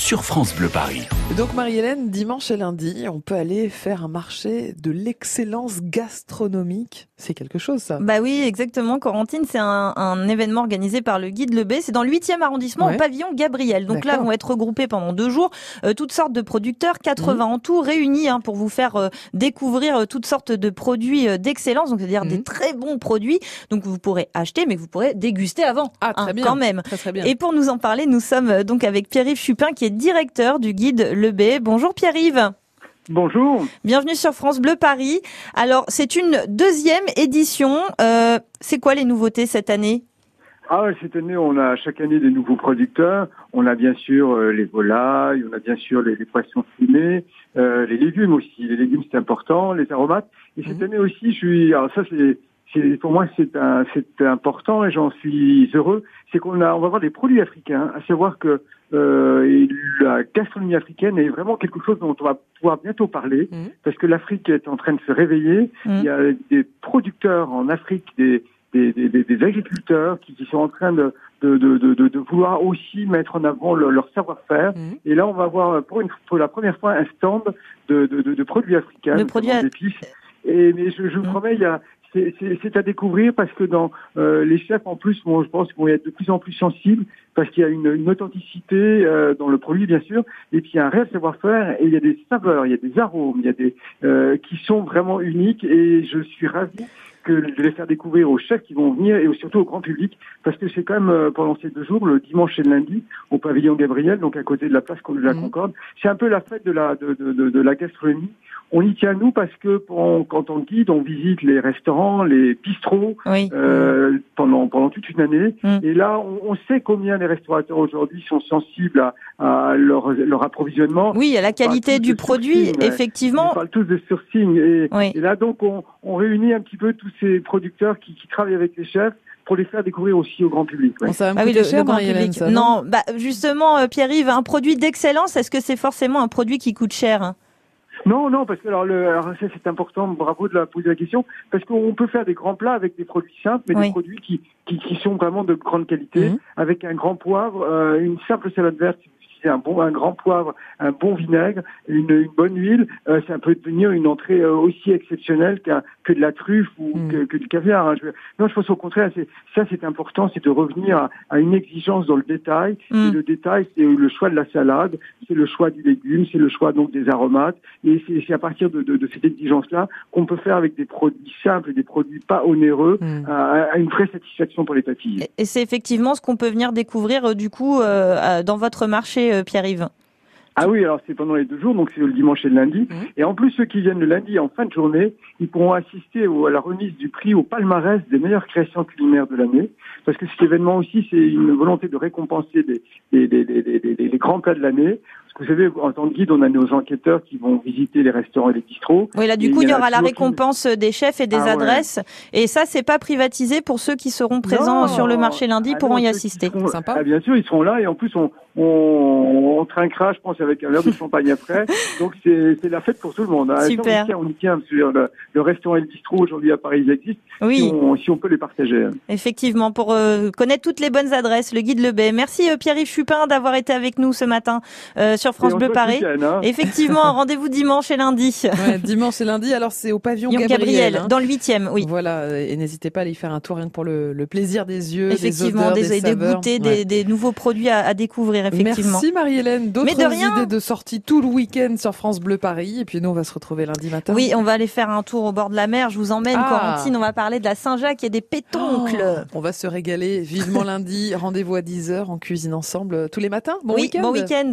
sur France Bleu Paris. Donc Marie-Hélène, dimanche et lundi, on peut aller faire un marché de l'excellence gastronomique. C'est quelque chose ça Bah oui, exactement. Corentine, c'est un, événement organisé par le guide Le B. C'est dans le 8e arrondissement au pavillon Gabriel. Donc là, vont être regroupés pendant deux jours euh, toutes sortes de producteurs, 80 mhm. en tout, réunis hein, pour vous faire euh, découvrir euh, toutes sortes de produits d'excellence, donc c'est-à-dire des mhm. très bons produits. Donc vous pourrez acheter, mais vous pourrez déguster avant. Ah, très hein, bien. Quand même. Très, très bien. Et pour nous en parler, nous sommes donc avec Pierre-Yves Chupin, qui est directeur du guide Le B. Bonjour Pierre-Yves. Bonjour. Bienvenue sur France Bleu Paris. Alors, c'est une deuxième édition. Euh, c'est quoi les nouveautés cette année? Ah, cette année, on a chaque année des nouveaux producteurs. On a bien sûr euh, les volailles, on a bien sûr les, poissons fumés, euh, les légumes aussi. Les légumes, c'est important, les aromates. Et cette mhm. année aussi, je suis. Alors ça, c'est pour moi c'est important et j'en suis heureux, c'est qu'on a on va avoir des produits africains, à savoir que euh, la gastronomie africaine est vraiment quelque chose dont on va pouvoir bientôt parler mmh. parce que l'Afrique est en train de se réveiller. Mmh. Il y a des producteurs en Afrique, des des, des, des agriculteurs qui, qui, sont en train de de, de, de, de, vouloir aussi mettre en avant leur savoir-faire. Mmh. Et là, on va avoir pour, une, pour la première fois un stand de, de, produits africains, de produits d'épices. Et mais je, je vous promets, il y a, c'est à découvrir parce que dans euh, les chefs en plus, bon, je pense vont être de plus en plus sensibles parce qu'il y a une, une authenticité euh, dans le produit bien sûr, et puis il y a un réel savoir-faire et il y a des saveurs, il y a des arômes, il y a des euh, qui sont vraiment uniques et je suis ravi que de les faire découvrir aux chefs qui vont venir et surtout au grand public, parce que c'est quand même euh, pendant ces deux jours, le dimanche et le lundi, au pavillon Gabriel, donc à côté de la place de la mmh. Concorde. C'est un peu la fête de la de, de, de, de la gastronomie on y tient nous parce que quand on guide, on visite les restaurants, les bistrots euh, pendant pendant toute une année. Mm. Et là, on, sait combien les restaurateurs aujourd'hui sont sensibles à, leur, leur approvisionnement. Oui, à la qualité du produit, effectivement. On parle tous de sourcing. Et, et là, donc, on, on, réunit un petit peu tous ces producteurs qui, qui travaillent avec les chefs pour les faire découvrir aussi au grand public. ça va ah oui, le, cher, grand public. non, bah justement, euh, Pierre-Yves, un produit d'excellence, est-ce que c'est forcément un produit qui coûte cher non, non, parce que alors, le, alors ça c'est important, bravo de la poser la question, parce qu'on peut faire des grands plats avec des produits simples, mais des produits qui, qui, qui, sont vraiment de grande qualité, mhm. avec un grand poivre, euh, une simple salade verte un bon, un grand poivre, un bon vinaigre, une, une bonne huile, euh, ça peut devenir une entrée euh, aussi exceptionnelle que de la truffe ou mm. que, du caviar. Hein. Je, non, je pense au contraire, ça c'est important, c'est de revenir à, une exigence dans le détail. Mm. Et le détail, c'est le choix de la salade, c'est le choix du légume, c'est le choix donc des aromates. Et c'est à partir de, de, de cette exigence-là qu'on peut faire avec des produits simples, des produits pas onéreux, mm. à, une vraie satisfaction pour les papilles. Et c'est effectivement ce qu'on peut venir découvrir euh, du coup dans votre marché euh, Pierre-Yves ah oui, alors c'est pendant les deux jours, donc c'est le dimanche et le lundi. Mhm. Et en plus, ceux qui viennent le lundi en fin de journée, ils pourront assister à la remise du prix au palmarès des meilleures créations culinaires de l'année. Parce que cet événement aussi, c'est une volonté de récompenser des, les grands plats de l'année. Vous savez, en tant que guide, on a nos enquêteurs qui vont visiter les restaurants et les bistrots. Oui, là, du coup, il y, aura la récompense des chefs et des ah adresses. Et ça, c'est pas privatisé pour ceux qui seront présents sur le marché lundi, ah pourront y assister. Sympa. Ah, bien sûr, ils seront là et en plus, on, on, on trinquera, je pense, avec un verre de champagne après. Donc, c'est la fête pour tout le monde. Hein. Super. On y tient, sur le, le, restaurant et le bistrot aujourd'hui à Paris, ils existent. Oui. Si on, peut les partager. Effectivement, pour euh, connaître toutes les bonnes adresses, le guide Le Bay. Merci euh, Pierre-Yves Chupin d'avoir été avec nous ce matin euh, sur France Bleu Paris. Hein. Effectivement, rendez-vous dimanche et lundi. Ouais, dimanche et lundi, alors c'est au pavillon Gabriel. Gabriel hein. Dans le huitième, oui. Voilà, et n'hésitez pas à aller faire un tour rien que pour le, le plaisir des yeux, effectivement, des odeurs, des, des goûter, des, des, nouveaux produits à, à, découvrir, effectivement. Merci Marie-Hélène. D'autres idées de sortie tout le week-end sur France Bleu Paris. Et puis nous, on va se retrouver lundi matin. Oui, on va aller faire un tour au bord de la mer. Je vous emmène, ah. On va parler de la Saint-Jacques et des pétoncles. Oh, on va se régaler vivement lundi. Rendez-vous à 10h. en cuisine ensemble tous les matins. Bon oui, week-end. Bon week-end.